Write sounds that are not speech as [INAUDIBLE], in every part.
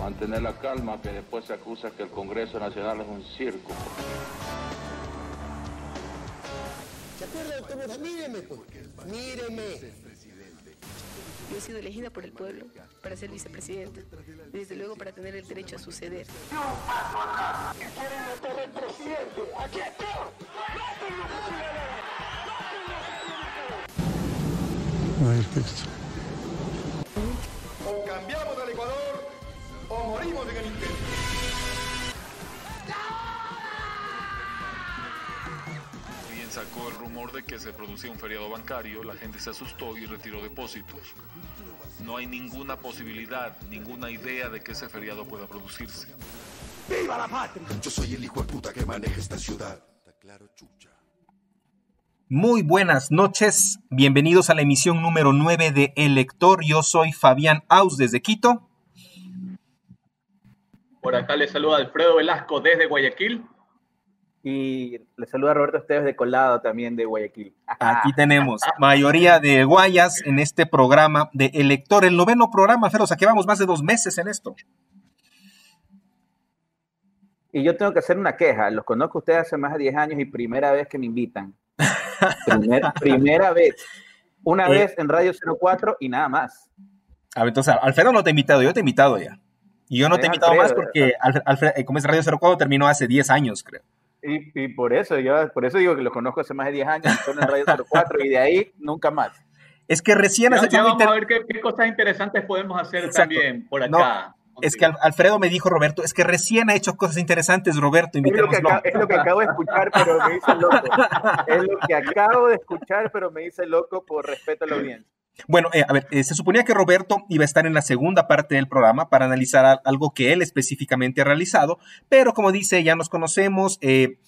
mantener la calma, que después se acusa que el Congreso Nacional es un circo. ¿Se acuerdan cómo? Míreme, pues. Míreme. Yo he sido elegida por el pueblo para ser vicepresidenta. Y desde luego para tener el derecho a suceder. No paso acá. quieren meter el presidente. ¡Aquí cambiamos Ecuador o morimos en el intento. Bien sacó el rumor de que se producía un feriado bancario, la gente se asustó y retiró depósitos. No hay ninguna posibilidad, ninguna idea de que ese feriado pueda producirse. ¡Viva la patria! Yo soy el hijo de puta que maneja esta ciudad. Está claro, chucha. Muy buenas noches, bienvenidos a la emisión número 9 de El Lector. Yo soy Fabián Aus desde Quito. Por acá les saluda Alfredo Velasco desde Guayaquil. Y les saluda Roberto Esteves de Colado también de Guayaquil. Aquí tenemos mayoría de guayas en este programa de El Lector, el noveno programa, Fer, o sea que vamos más de dos meses en esto. Y yo tengo que hacer una queja. Los conozco a ustedes hace más de 10 años y primera vez que me invitan. [LAUGHS] Primer- primera vez. Una Eh. vez en Radio 04 y nada más. A ver, entonces, Alfredo no te ha invitado, yo te he invitado ya. Y yo no te he invitado más Alfredo, porque, Alfre- Alfre- eh, como es Radio 04, terminó hace 10 años, creo. Y, y por eso yo por eso digo que los conozco hace más de 10 años, son en Radio 04 y de ahí nunca más. Es que recién hace ya vamos inter- a ver qué, qué cosas interesantes podemos hacer Exacto. también por No, acá. Es que Al- Alfredo me dijo, Roberto, es que recién ha hecho cosas interesantes, Roberto, Es lo, que acabo, es lo que acabo de escuchar, pero me dice loco. Es lo que acabo de escuchar, pero me dice loco por respeto a la audiencia. Bueno, eh, a ver, eh, se suponía que Roberto iba a estar en la segunda parte del programa para analizar algo que él específicamente ha realizado, pero como dice, ya nos conocemos, eh,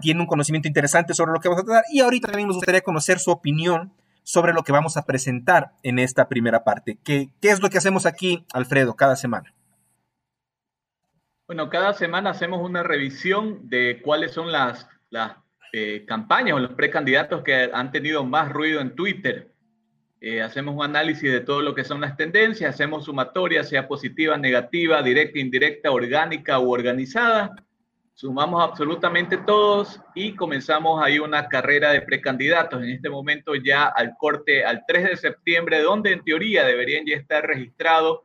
tiene un conocimiento interesante sobre lo que vamos a tratar y ahorita también nos gustaría conocer su opinión sobre lo que vamos a presentar en esta primera parte. ¿Qué, qué es lo que hacemos aquí, Alfredo, cada semana? Bueno, cada semana hacemos una revisión de cuáles son las, las campañas o los precandidatos que han tenido más ruido en Twitter. Eh, hacemos un análisis de todo lo que son las tendencias, hacemos sumatoria, sea positiva, negativa, directa, indirecta, orgánica u organizada. Sumamos absolutamente todos y comenzamos ahí una carrera de precandidatos. En este momento ya al corte al 3 de septiembre, donde en teoría deberían ya estar registrados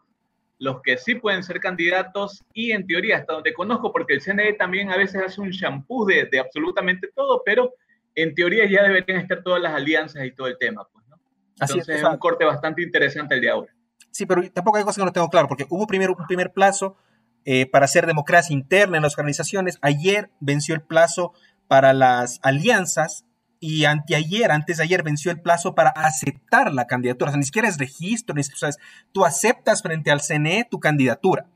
los que sí pueden ser candidatos y en teoría, hasta donde conozco, porque el CNE también a veces hace un champú de, de absolutamente todo, pero en teoría ya deberían estar todas las alianzas y todo el tema. Pues. Así Entonces es, un corte bastante interesante el de ahora. Sí, pero tampoco hay cosas que no tengo claro, porque hubo primero un primer plazo eh, para hacer democracia interna en las organizaciones. Ayer venció el plazo para las alianzas y anteayer, antes de ayer, venció el plazo para aceptar la candidatura. O sea, ni siquiera es registro, ni, siquiera- tú aceptas frente al CNE tu candidatura.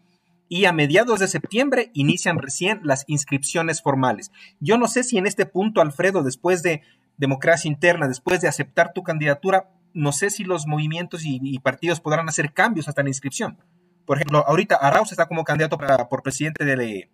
Y a mediados de septiembre inician recién las inscripciones formales. Yo no sé si en este punto, Alfredo, después de democracia interna, después de aceptar tu candidatura, no sé si los movimientos y, partidos podrán hacer cambios hasta la inscripción. Por ejemplo, ahorita Arauz está como candidato para, por presidente de,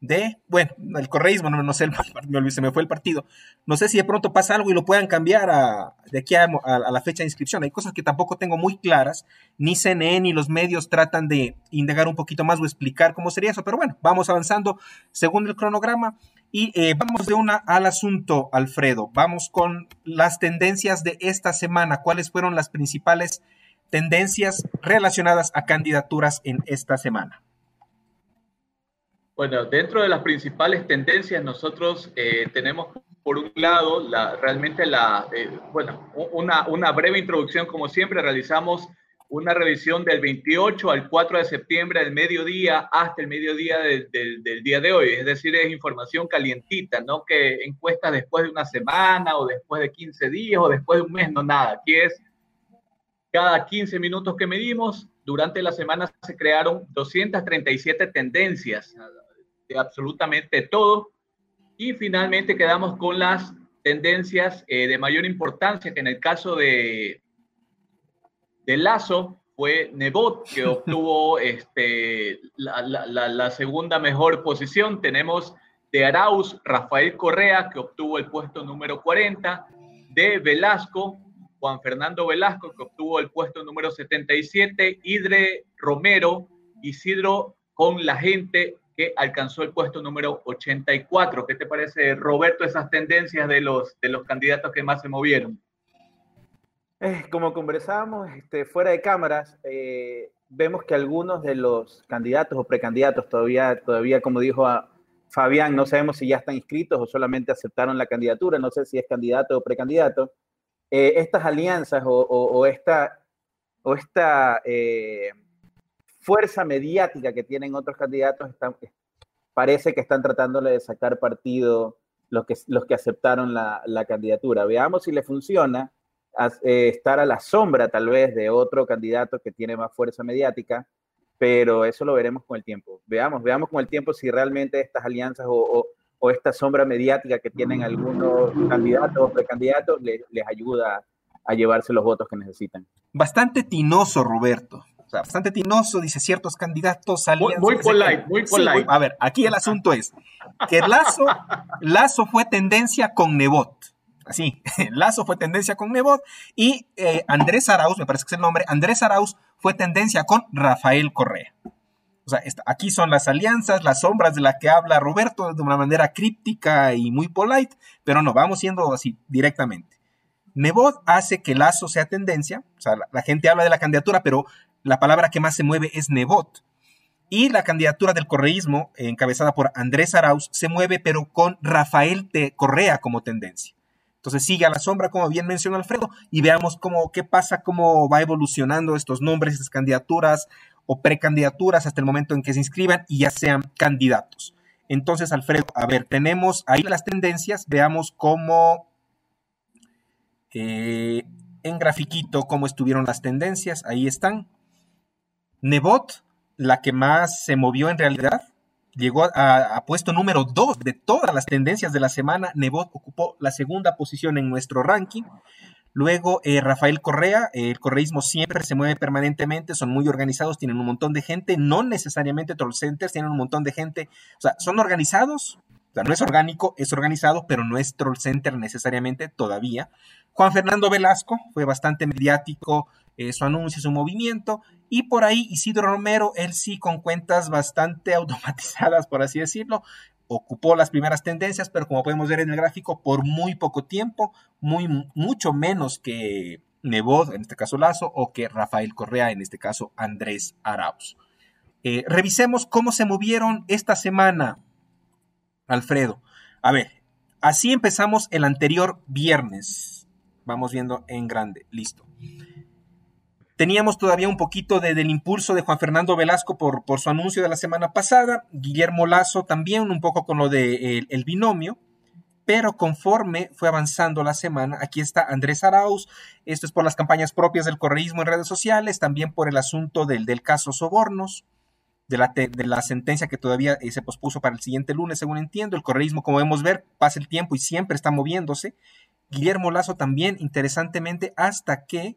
de, bueno, el correísmo, no, no sé, [LAUGHS] me se me fue el partido. No sé si de pronto pasa algo y lo puedan cambiar a, de aquí a, a- a la fecha de inscripción. Hay cosas que tampoco tengo muy claras. Ni CNN ni los medios tratan de indagar un poquito más o explicar cómo sería eso. Pero bueno, vamos avanzando según el cronograma. Y eh, vamos de una al asunto, Alfredo. Vamos con las tendencias de esta semana. ¿Cuáles fueron las principales tendencias relacionadas a candidaturas en esta semana? Bueno, dentro de las principales tendencias, nosotros eh, tenemos por un lado la, realmente la, eh, bueno, una, una breve introducción, como siempre, realizamos una revisión del 28 al 4 de septiembre del mediodía hasta el mediodía del, del- del día de hoy, es decir, es información calientita, no que encuestas después de una semana o después de 15 días o después de un mes, no nada, aquí es cada 15 minutos que medimos, durante la semana se crearon 237 tendencias de absolutamente todo. Y finalmente quedamos con las tendencias eh, de mayor importancia, que en el caso de, de Lazo fue Nebot, que [LAUGHS] obtuvo este, la, la- segunda mejor posición. Tenemos de Arauz, Rafael Correa, que obtuvo el puesto número 40. De Velasco, Juan Fernando Velasco, que obtuvo el puesto número 77. Idre Romero, Isidro con la gente que alcanzó el puesto número 84. ¿Qué te parece, Roberto, esas tendencias de los, de los candidatos que más se movieron? Eh, como conversábamos este, fuera de cámaras, eh, vemos que algunos de los candidatos o precandidatos todavía, todavía como dijo a Fabián, no sabemos si ya están inscritos o solamente aceptaron la candidatura, no sé si es candidato o precandidato. Eh, estas alianzas o, esta, o esta fuerza mediática que tienen otros candidatos parece que están tratándole de sacar partido los que, los que aceptaron la, la candidatura. Veamos si le funciona eh, estar a la sombra tal vez de otro candidato que tiene más fuerza mediática, pero eso lo veremos con el tiempo. Veamos, veamos con el tiempo si realmente estas alianzas o, o, esta sombra mediática que tienen algunos candidatos o precandidatos les, les ayuda a llevarse los votos que necesitan. Bastante tinoso, Roberto. O sea, bastante tinoso, dice ciertos candidatos. Muy, muy polite, muy polite. a ver, aquí el asunto es que Lazo, Lazo fue tendencia con Nebot. Así, [LAUGHS] Lazo fue tendencia con Nebot y eh, Andrés Arauz, me parece que es el nombre, Andrés Arauz fue tendencia con Rafael Correa. O sea, aquí son las alianzas, las sombras de las que habla Roberto de una manera críptica y muy polite, pero no, vamos siendo así directamente. Nebot hace que Lazo sea tendencia, o sea, la, gente habla de la candidatura, pero la palabra que más se mueve es Nebot. Y la candidatura del correísmo, encabezada por Andrés Arauz, se mueve, pero con Rafael de Correa como tendencia. Entonces sigue a la sombra, como bien mencionó Alfredo, y veamos cómo, qué pasa, cómo va evolucionando estos nombres, estas candidaturas o precandidaturas hasta el momento en que se inscriban y ya sean candidatos. Entonces, Alfredo, a ver, tenemos ahí las tendencias, veamos cómo eh, en grafiquito cómo estuvieron las tendencias, ahí están. Nebot, la que más se movió en realidad, llegó a, puesto número 2 de todas las tendencias de la semana. Nebot ocupó la segunda posición en nuestro ranking. Luego, eh, Rafael Correa, el correísmo siempre se mueve permanentemente, son muy organizados, tienen un montón de gente, no necesariamente troll centers, tienen un montón de gente, o sea, son organizados, o sea, no es orgánico, es organizado, pero no es troll center necesariamente todavía. Juan Fernando Velasco fue bastante mediático eh, su anuncio, su movimiento. Y por ahí Isidro Romero, él sí con cuentas bastante [LAUGHS] automatizadas, por así decirlo, ocupó las primeras tendencias, pero como podemos ver en el gráfico, por muy poco tiempo, muy, mucho menos que Nebot, en este caso Lazo, o que Rafael Correa, en este caso Andrés Arauz. Eh, revisemos cómo se movieron esta semana, Alfredo. A ver, así empezamos el anterior viernes. Vamos viendo en grande, listo. Teníamos todavía un poquito de, del impulso de Juan Fernando Velasco por, su anuncio de la semana pasada, Guillermo Lazo también un poco con lo del de, el binomio, pero conforme fue avanzando la semana, aquí está Andrés Arauz, esto es por las campañas propias del correísmo en redes sociales, también por el asunto del, del caso Sobornos, de la, de la, sentencia que todavía eh, se pospuso para el siguiente lunes, según entiendo. El correísmo, como vemos ver, pasa el tiempo y siempre está moviéndose. Guillermo Lazo también, interesantemente, hasta que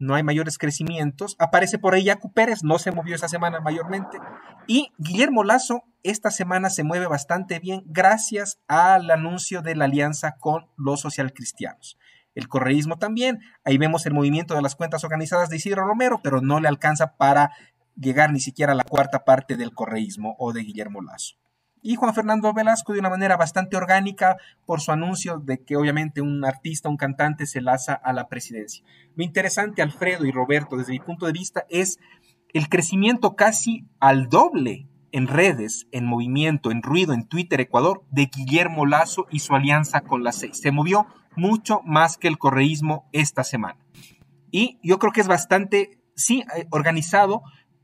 no hay mayores crecimientos. Aparece por ahí Yacu Pérez, no se movió esa semana mayormente. Y Guillermo Lazo esta semana se mueve bastante bien gracias al anuncio de la alianza con los socialcristianos. El correísmo también, ahí vemos el movimiento de las cuentas organizadas de Isidro Romero, pero no le alcanza para llegar ni siquiera a la cuarta parte del correísmo o de Guillermo Lazo y Juan Fernando Velasco de una manera bastante orgánica por su anuncio de que obviamente un artista, un cantante se laza a la presidencia. Lo interesante, Alfredo y Roberto, desde mi punto de vista, es el crecimiento casi al doble en redes, en movimiento, en ruido, en Twitter, Ecuador, de Guillermo Lazo y su alianza con la seis. Se movió mucho más que el correísmo esta semana. Y yo creo que es bastante, sí, eh, organizado,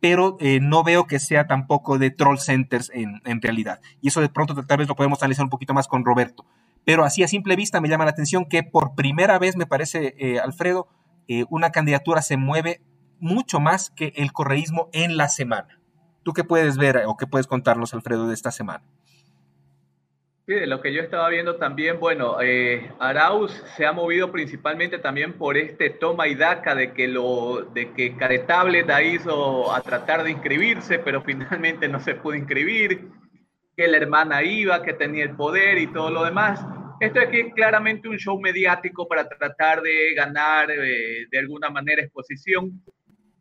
pero eh, no veo que sea tampoco de troll centers en, realidad. Y eso de pronto tal vez lo podemos analizar un poquito más con Roberto. Pero así a simple vista me llama la atención que por primera vez, me parece, eh, Alfredo, eh, una candidatura se mueve mucho más que el correísmo en la semana. ¿Tú qué puedes ver o qué puedes contarnos, Alfredo, de esta semana? Sí, de lo que yo estaba viendo también, bueno, eh, Arauz se ha movido principalmente también por este toma y daca de que lo de que Caretable da hizo a tratar de inscribirse, pero finalmente no se pudo inscribir, que la hermana iba, que tenía el poder y todo lo demás. Esto es claramente un show mediático para tratar de ganar eh, de alguna manera exposición.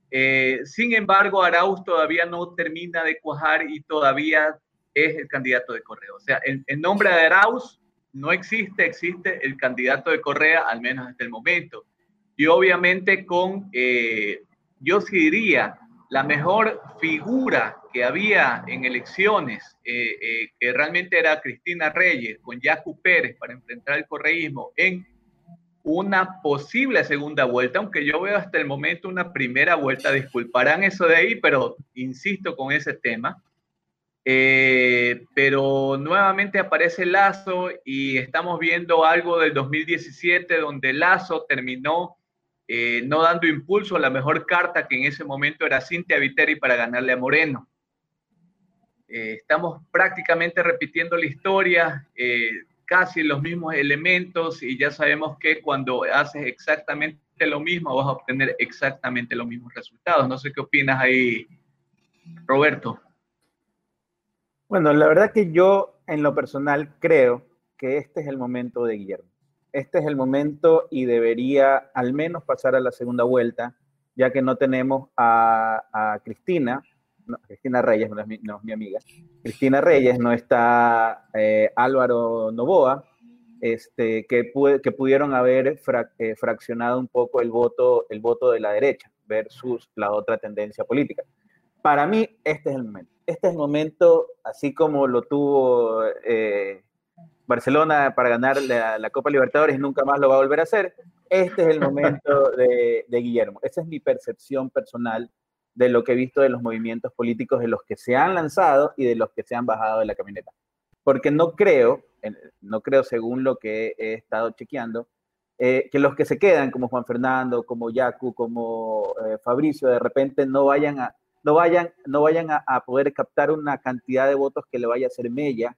Eh, sin embargo, Arauz todavía no termina de cuajar y todavía es el candidato de Correa. O sea, el, nombre de Arauz no existe, existe el candidato de Correa, al menos hasta el momento. Y obviamente con, eh, yo sí diría, la mejor figura que había en elecciones, eh, que realmente era Cristina Reyes con Yacu Pérez para enfrentar el correísmo en una posible segunda vuelta, aunque yo veo hasta el momento una primera vuelta, disculparán eso de ahí, pero insisto con ese tema. Eh, pero nuevamente aparece Lazo y estamos viendo algo del 2017 donde Lazo terminó eh, no dando impulso a la mejor carta que en ese momento era Cintia Viteri para ganarle a Moreno. Eh, estamos prácticamente repitiendo la historia casi los mismos elementos y ya sabemos que cuando haces exactamente lo mismo vas a obtener exactamente los mismos resultados. No sé qué opinas ahí, Roberto. Bueno, la verdad que yo en lo personal creo que este es el momento de Guillermo. Este es el momento y debería al menos pasar a la segunda vuelta, ya que no tenemos a, Cristina, Cristina Reyes no es, mi, amiga, Cristina Reyes, no está eh, Álvaro Novoa, este, que, que pudieron haber eh, fraccionado un poco el voto, el voto de la derecha versus la otra tendencia política. Para mí, este es el momento. Este es el momento, así como lo tuvo eh, Barcelona para ganar la, Copa Libertadores y nunca más lo va a volver a hacer. Este es el momento [LAUGHS] de, de Guillermo. Esa es mi percepción personal de lo que he visto de los movimientos políticos, de los que se han lanzado y de los que se han bajado de la camioneta. Porque no creo, no creo según lo que he estado chequeando, eh, que los que se quedan, como Juan Fernando, como Yacu, como eh, Fabricio, de repente no vayan a, no vayan, no vayan a, poder captar una cantidad de votos que le vaya a hacer mella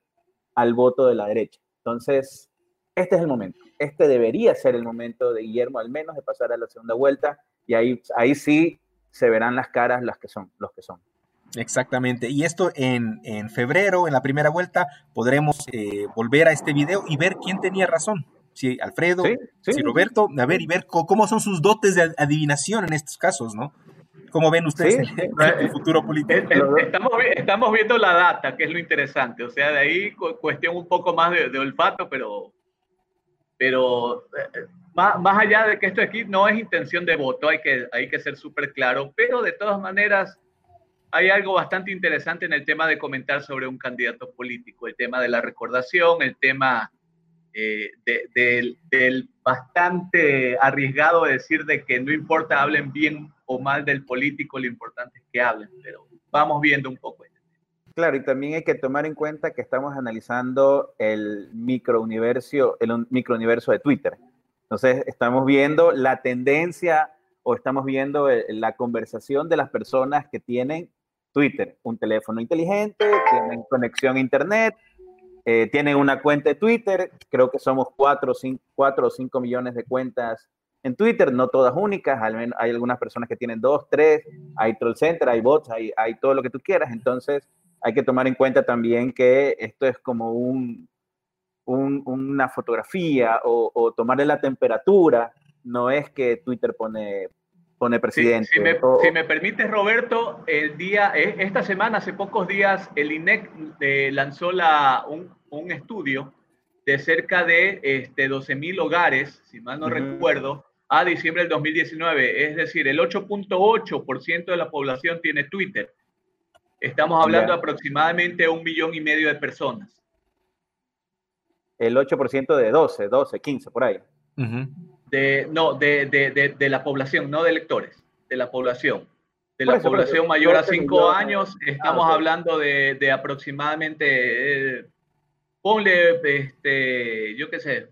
al voto de la derecha. Entonces, este es el momento. Este debería ser el momento de Guillermo, al menos, de pasar a la segunda vuelta. Y ahí, ahí sí se verán las caras las que son, los que son. Exactamente. Y esto en, febrero, en la primera vuelta, podremos eh, volver a este video y ver quién tenía razón. Si Alfredo, si Roberto, a ver y ver cómo son sus dotes de adivinación en estos casos, ¿no? ¿Cómo ven ustedes el, futuro político? Estamos, estamos viendo la data, que es lo interesante. O sea, de ahí cuestión un poco más de, de olfato, pero, pero eh, más, allá de que esto aquí no es intención de voto, hay que, hay que ser súper claro, pero de todas maneras hay algo bastante interesante en el tema de comentar sobre un candidato político, el tema de la recordación, el tema eh, del bastante arriesgado de decir de que no importa hablen bien o mal del político, lo importante es que hablen, pero vamos viendo un poco. Este claro, y también hay que tomar en cuenta que estamos analizando el microuniverso, el microuniverso de Twitter. Entonces, estamos viendo la tendencia o estamos viendo eh, la conversación de las personas que tienen Twitter, un teléfono inteligente, tienen conexión a Internet, eh, tienen una cuenta de Twitter, creo que somos 4 o 5 millones de cuentas en Twitter, no todas únicas, al menos hay algunas personas que tienen 2, 3, hay troll center, hay bots, hay, hay todo lo que tú quieras, entonces hay que tomar en cuenta también que esto es como un, una fotografía o, tomarle la temperatura, no es que Twitter pone, pone presidente. si, me, permites, Roberto, el día, eh, esta semana, hace pocos días, el INEC eh, lanzó la, un, estudio de cerca de este, 12.000 hogares, si mal no recuerdo, a diciembre del 2019. Es decir, el 8.8% de la población tiene Twitter. Estamos hablando de aproximadamente un millón y medio de personas el 8% de 12, 12, 15, por ahí. de, no, de, de, de, la población, no de electores, de la población. De la población mayor a 5 años, estamos ah, hablando de, aproximadamente, eh, ponle, este, yo qué sé,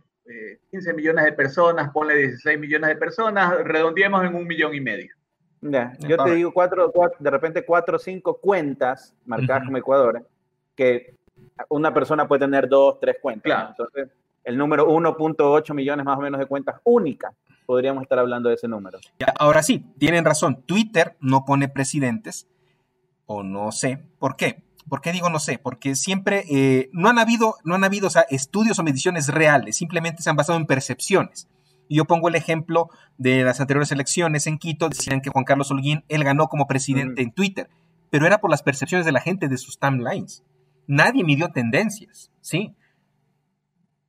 15 eh, millones de personas, ponle 16 millones de personas, redondeemos en un millón y medio. Ya, yo te digo cuatro, de repente cuatro o cinco cuentas marcadas como Ecuador, que una persona puede tener dos, tres cuentas. Entonces, el número 1.8 millones más o menos de cuentas únicas, podríamos estar hablando de ese número. Ahora sí, tienen razón, Twitter no pone presidentes, o no sé, ¿por qué? ¿Por qué digo no sé? Porque siempre eh, no han habido, no han habido estudios o mediciones reales, simplemente se han basado en percepciones. Y yo pongo el ejemplo de las anteriores elecciones en Quito, decían que Juan Carlos Holguín, él ganó como presidente en Twitter, pero era por las percepciones de la gente de sus timelines. Nadie midió tendencias, ¿sí?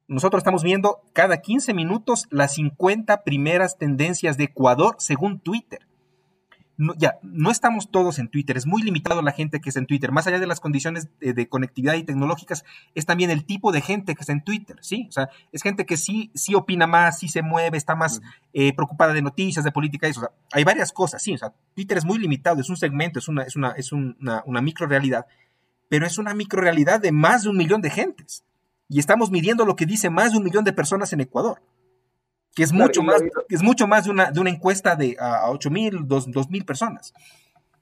Nosotros estamos viendo cada 15 minutos las 50 primeras tendencias de Ecuador según Twitter no, ya, no estamos todos en Twitter, es muy limitado la gente que está en Twitter, más allá de las condiciones de, conectividad y tecnológicas, es también el tipo de gente que está en Twitter, ¿sí? O sea, es gente que sí, sí opina más, sí se mueve, está más eh, preocupada de noticias, de política, eso, o sea, hay varias cosas, sí, o sea, Twitter es muy limitado, es un segmento, es una, es una, es una, una micro realidad, pero es una micro realidad de más de un millón de gentes, y estamos midiendo lo que dice más de un millón de personas en Ecuador que es mucho más, es mucho más de una, de una encuesta de a 8 mil, 2 mil personas.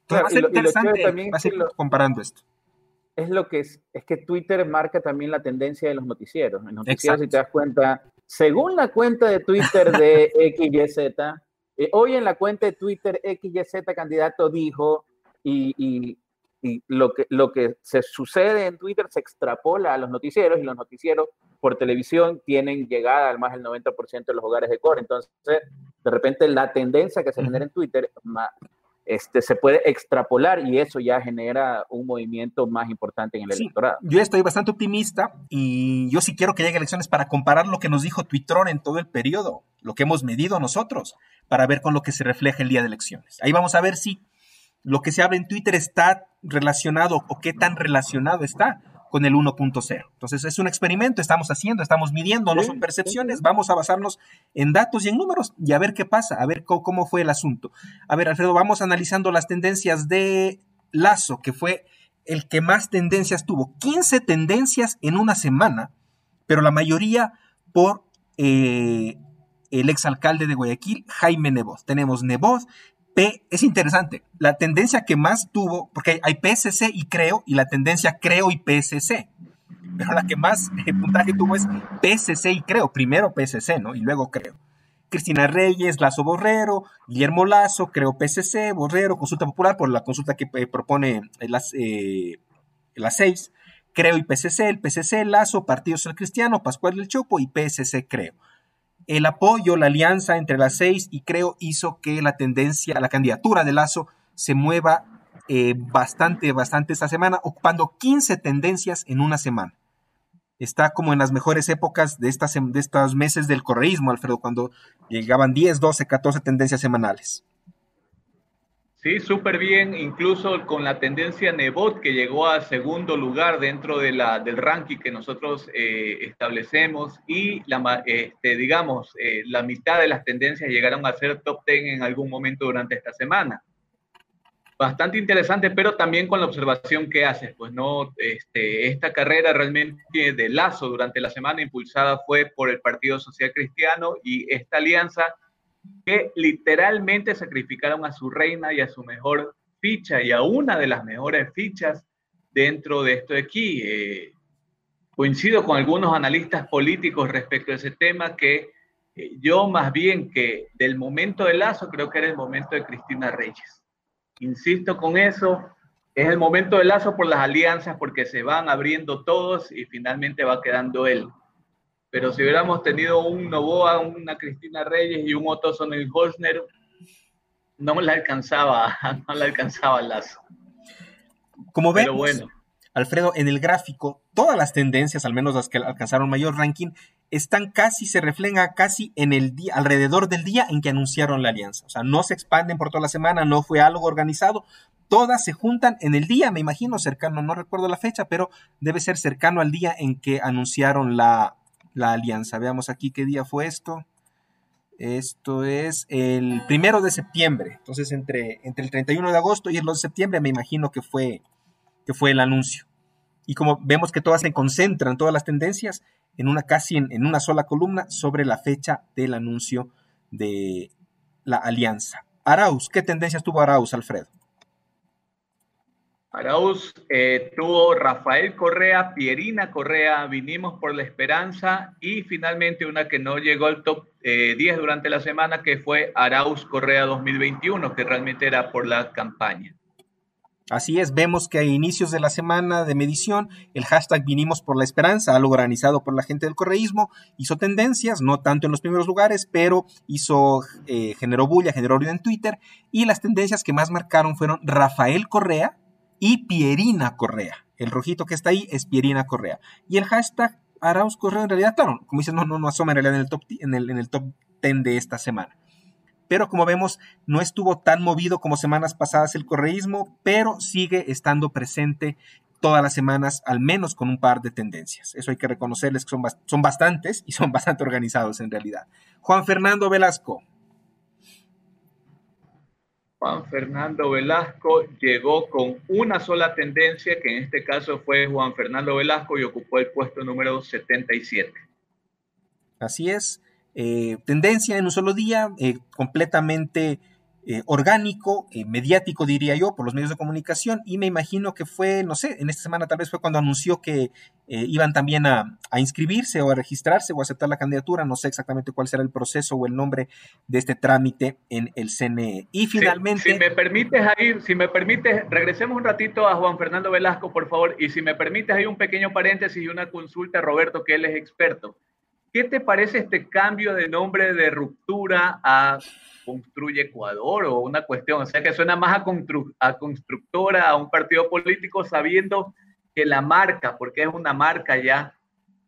Entonces va a ser interesante va a ser comparando esto. Es lo que es, es que Twitter marca también la tendencia de los noticieros. En noticieros, si te das cuenta, según la cuenta de Twitter de [LAUGHS] XYZ, eh, hoy en la cuenta de Twitter XYZ candidato dijo y, y, y lo que, lo que se sucede en Twitter se extrapola a los noticieros y los noticieros por televisión tienen llegada al más del 90% de los hogares de core. Entonces, de repente la tendencia que se genera en Twitter este, se puede extrapolar y eso ya genera un movimiento más importante en el electorado. Yo estoy bastante optimista y yo sí quiero que llegue elecciones para comparar lo que nos dijo Twitter en todo el periodo, lo que hemos medido nosotros, para ver con lo que se refleja el día de elecciones. Ahí vamos a ver si lo que se habla en Twitter está relacionado o qué tan relacionado está con el 1.0. Entonces es un experimento, estamos haciendo, estamos midiendo, no son percepciones, vamos a basarnos en datos y en números y a ver qué pasa, a ver cómo, fue el asunto. A ver, Alfredo, vamos analizando las tendencias de Lazo, que fue el que más tendencias tuvo. 15 tendencias en una semana, pero la mayoría por eh, el exalcalde de Guayaquil, Jaime Neboz. Tenemos Neboz, P, es interesante, la tendencia que más tuvo, porque hay PSC y creo, y la tendencia creo y PSC, pero la que más eh, puntaje tuvo es PSC y creo, primero PSC, ¿no? Y luego creo. Cristina Reyes, Lazo Borrero, Guillermo Lazo, creo PSC, Borrero, consulta popular por la consulta que eh, propone eh, las, las seis, creo y PSC, el PSC, Lazo, Partido Social Cristiano, Pascual del Chopo y PSC creo el apoyo, la alianza entre las seis y creo hizo que la tendencia, la candidatura de Lazo se mueva eh, bastante, bastante esta semana, ocupando 15 tendencias en una semana. Está como en las mejores épocas de, estas, de estos meses del correísmo, Alfredo, cuando llegaban 10, 12, 14 tendencias semanales. Sí, súper bien, incluso con la tendencia Nebot que llegó a segundo lugar dentro de la, del ranking que nosotros eh, establecemos y la, este, digamos, eh, la mitad de las tendencias llegaron a ser top 10 en algún momento durante esta semana. Bastante interesante, pero también con la observación que haces, pues no, este, esta carrera realmente de lazo durante la semana impulsada fue por el Partido Social Cristiano y esta alianza que literalmente sacrificaron a su reina y a su mejor ficha y a una de las mejores fichas dentro de esto de aquí. Eh, coincido con algunos analistas políticos respecto a ese tema que eh, yo más bien que del momento de Lazo creo que era el momento de Cristina Reyes. Insisto con eso, es el momento de Lazo por las alianzas, porque se van abriendo todos y finalmente va quedando él pero si hubiéramos tenido un Novoa, una Cristina Reyes y un Otto Sonnenholzner, no la alcanzaba, [LAUGHS] no la alcanzaba el lazo. Como vemos, bueno. Alfredo, en el gráfico, todas las tendencias, al menos las que alcanzaron mayor ranking, están casi, se reflejan casi en el día, alrededor del día en que anunciaron la alianza. O sea, no se expanden por toda la semana, no fue algo organizado, todas se juntan en el día, me imagino, cercano, no recuerdo la fecha, pero debe ser cercano al día en que anunciaron la, la alianza. Veamos aquí qué día fue esto. Esto es el primero de septiembre. Entonces, entre, entre el 31 de agosto y el 2 de septiembre, me imagino que fue, que fue el anuncio. Y como vemos que todas se concentran, todas las tendencias, en una casi en, en una sola columna sobre la fecha del anuncio de la alianza. Arauz, ¿qué tendencias tuvo Arauz, Alfredo? Arauz eh, tuvo Rafael Correa, Pierina Correa, Vinimos por la Esperanza y finalmente una que no llegó al top 10 eh, durante la semana que fue Arauz Correa 2021, que realmente era por la campaña. Así es, vemos que a inicios de la semana de medición, el hashtag Vinimos por la Esperanza, algo organizado por la gente del correísmo, hizo tendencias, no tanto en los primeros lugares, pero hizo, eh, generó bulla, generó ruido en Twitter, y las tendencias que más marcaron fueron Rafael Correa y Pierina Correa. El rojito que está ahí es Pierina Correa. Y el hashtag Arauz Correa, en realidad, claro, como dices, no, no, no asoma en realidad en el top, en el, en el top 10 de esta semana pero como vemos no estuvo tan movido como semanas pasadas el correísmo, pero sigue estando presente todas las semanas, al menos con un par de tendencias. Eso hay que reconocerles que son, son bastantes y son [LAUGHS] bastante organizados en realidad. Juan Fernando Velasco. Juan Fernando Velasco llegó con una sola tendencia, que en este caso fue Juan Fernando Velasco y ocupó el puesto número 77. Así es. Eh, tendencia en un solo día, eh, completamente eh, orgánico, mediático diría yo, por los medios de comunicación, y me imagino que fue, no sé, en esta semana tal vez fue cuando anunció que iban también a, inscribirse o a registrarse o a aceptar la candidatura, no sé exactamente cuál será el proceso o el nombre de este trámite en el CNE. Y finalmente... si me permites, ahí, si me permites, regresemos un ratito a Juan Fernando Velasco, por favor, y si me permites, hay un pequeño paréntesis y una consulta a Roberto, que él es experto. ¿Qué te parece este cambio de nombre de ruptura a Construye Ecuador o una cuestión? O sea, que suena más a, a constructora, a un partido político, sabiendo que la marca, porque es una marca ya,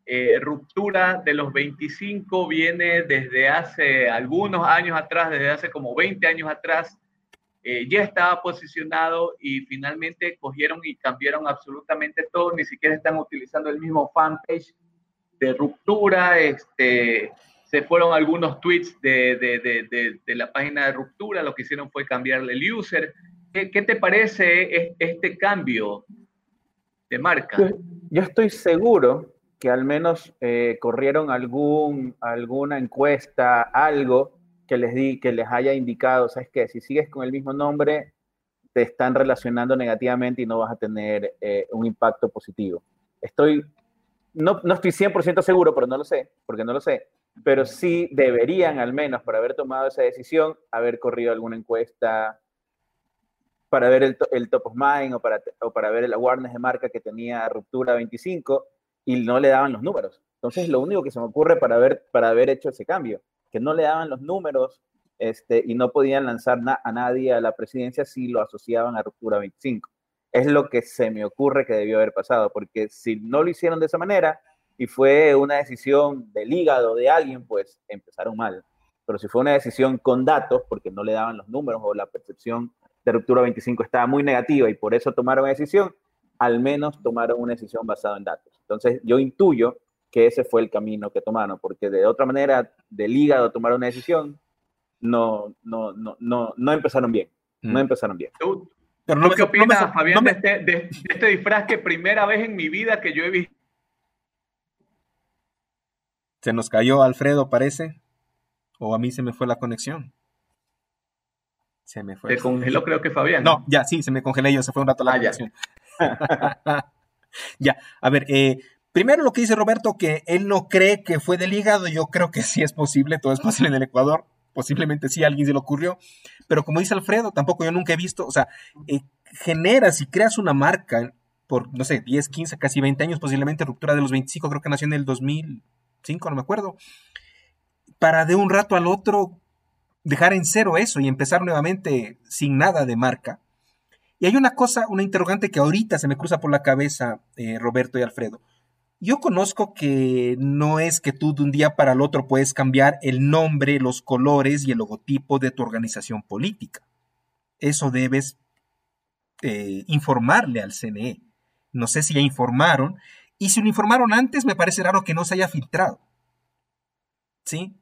eh, ruptura de los 25 viene desde hace algunos años atrás, desde hace como 20 años atrás, eh, ya estaba posicionado y finalmente cogieron y cambiaron absolutamente todo, ni siquiera están utilizando el mismo fanpage de ruptura, este, se fueron algunos tweets de, de, de, la página de ruptura, lo que hicieron fue cambiarle el user. ¿Qué, qué te parece este cambio de marca? Yo estoy seguro que al menos eh, corrieron algún, alguna encuesta, algo que les, di, que les haya indicado, ¿sabes qué? Si sigues con el mismo nombre, te están relacionando negativamente y no vas a tener eh, un impacto positivo. Estoy no, no estoy 100% seguro, pero no lo sé, porque no lo sé, pero sí deberían al menos, por haber tomado esa decisión, haber corrido alguna encuesta para ver el, el top of mind o para, o para ver el awareness de marca que tenía Ruptura 25 y no le daban los números. Entonces, lo único que se me ocurre para haber, para haber hecho ese cambio, que no le daban los números este, y no podían lanzar a nadie a la presidencia si lo asociaban a Ruptura 25. Es lo que se me ocurre que debió haber pasado, porque si no lo hicieron de esa manera y fue una decisión del hígado de alguien, pues empezaron mal. Pero si fue una decisión con datos, porque no le daban los números o la percepción de ruptura 25 estaba muy negativa y por eso tomaron una decisión, al menos tomaron una decisión basada en datos. Entonces yo intuyo que ese fue el camino que tomaron, porque de otra manera, del hígado tomar una decisión, no, no, no, no, no empezaron bien. No mm. empezaron bien. Pero ¿Qué opinas, Fabián, este, de, este, disfraz que primera vez en mi vida que yo he visto? Se nos cayó Alfredo, parece. O a mí se me fue la conexión. Se me fue. Se congeló, creo que Fabián. No, ya, sí, se me congeló yo, se fue un rato la ah, conexión. [LAUGHS] Ya. a ver, eh, primero lo que dice Roberto, que él no cree que fue del hígado, yo creo que sí es posible, todo es posible en el Ecuador posiblemente sí a alguien se le ocurrió, pero como dice Alfredo, tampoco yo nunca he visto, o sea, eh, generas y creas una marca por, no sé, 10, 15, casi 20 años, posiblemente ruptura de los 25, creo que nació en el 2005, no me acuerdo, para de un rato al otro dejar en cero eso y empezar nuevamente sin nada de marca. Y hay una cosa, una interrogante que ahorita se me cruza por la cabeza, eh, Roberto y Alfredo. Yo conozco que no es que tú de un día para el otro puedes cambiar el nombre, los colores y el logotipo de tu organización política. Eso debes eh, informarle al CNE. No sé si ya informaron. Y si lo informaron antes, me parece raro que no se haya filtrado. ¿Sí?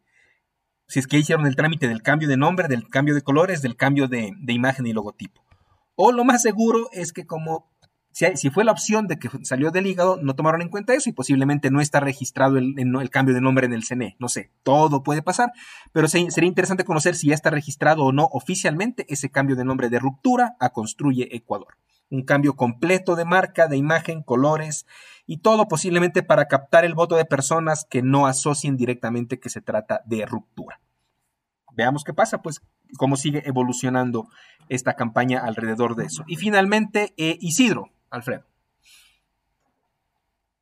Si es que hicieron el trámite del cambio de nombre, del cambio de colores, del cambio de, imagen y logotipo. O lo más seguro es que como si, fue la opción de que salió del hígado, no tomaron en cuenta eso y posiblemente no está registrado el cambio de nombre en el CNE. No sé, todo puede pasar, pero sería interesante conocer si ya está registrado o no oficialmente ese cambio de nombre de ruptura a Construye Ecuador. Un cambio completo de marca, de imagen, colores y todo posiblemente para captar el voto de personas que no asocien directamente que se trata de ruptura. veamos qué pasa, pues cómo sigue evolucionando esta campaña alrededor de eso. Y finalmente, eh, Isidro, Alfredo.